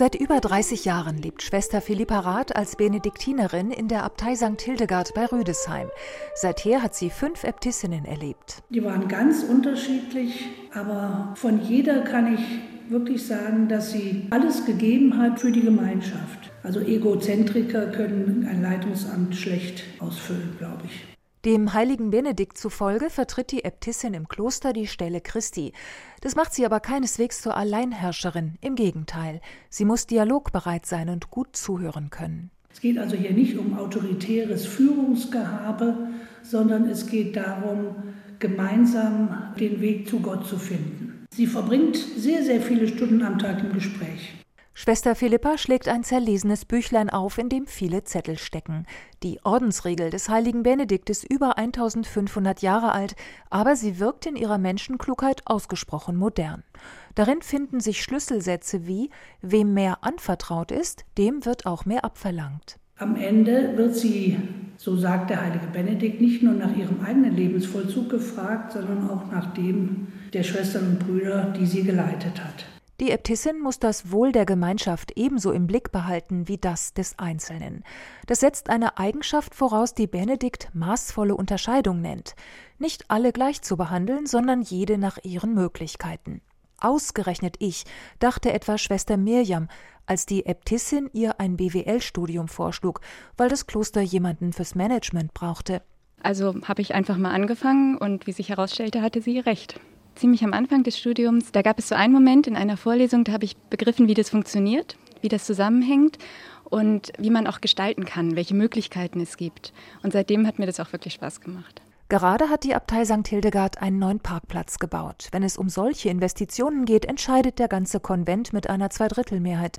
Seit über 30 Jahren lebt Schwester Philippa Rath als Benediktinerin in der Abtei St. Hildegard bei Rüdesheim. Seither hat sie fünf Äbtissinnen erlebt. Die waren ganz unterschiedlich, aber von jeder kann ich wirklich sagen, dass sie alles gegeben hat für die Gemeinschaft. Also Egozentriker können ein Leitungsamt schlecht ausfüllen, glaube ich. Dem heiligen Benedikt zufolge vertritt die Äbtissin im Kloster die Stelle Christi. Das macht sie aber keineswegs zur Alleinherrscherin, im Gegenteil. Sie muss dialogbereit sein und gut zuhören können. Es geht also hier nicht um autoritäres Führungsgehabe, sondern es geht darum, gemeinsam den Weg zu Gott zu finden. Sie verbringt sehr, sehr viele Stunden am Tag im Gespräch. Schwester Philippa schlägt ein zerlesenes Büchlein auf, in dem viele Zettel stecken. Die Ordensregel des heiligen Benedikt ist über 1500 Jahre alt, aber sie wirkt in ihrer Menschenklugheit ausgesprochen modern. Darin finden sich Schlüsselsätze wie Wem mehr anvertraut ist, dem wird auch mehr abverlangt. Am Ende wird sie, so sagt der heilige Benedikt, nicht nur nach ihrem eigenen Lebensvollzug gefragt, sondern auch nach dem der Schwestern und Brüder, die sie geleitet hat. Die Äbtissin muss das Wohl der Gemeinschaft ebenso im Blick behalten wie das des Einzelnen. Das setzt eine Eigenschaft voraus, die Benedikt maßvolle Unterscheidung nennt. Nicht alle gleich zu behandeln, sondern jede nach ihren Möglichkeiten. Ausgerechnet ich, dachte etwa Schwester Mirjam, als die Äbtissin ihr ein BWL-Studium vorschlug, weil das Kloster jemanden fürs Management brauchte. Also habe ich einfach mal angefangen und wie sich herausstellte, hatte sie recht ziemlich am Anfang des Studiums, da gab es so einen Moment in einer Vorlesung, da habe ich begriffen, wie das funktioniert, wie das zusammenhängt und wie man auch gestalten kann, welche Möglichkeiten es gibt. Und seitdem hat mir das auch wirklich Spaß gemacht. Gerade hat die Abtei St. Hildegard einen neuen Parkplatz gebaut. Wenn es um solche Investitionen geht, entscheidet der ganze Konvent mit einer Zweidrittelmehrheit.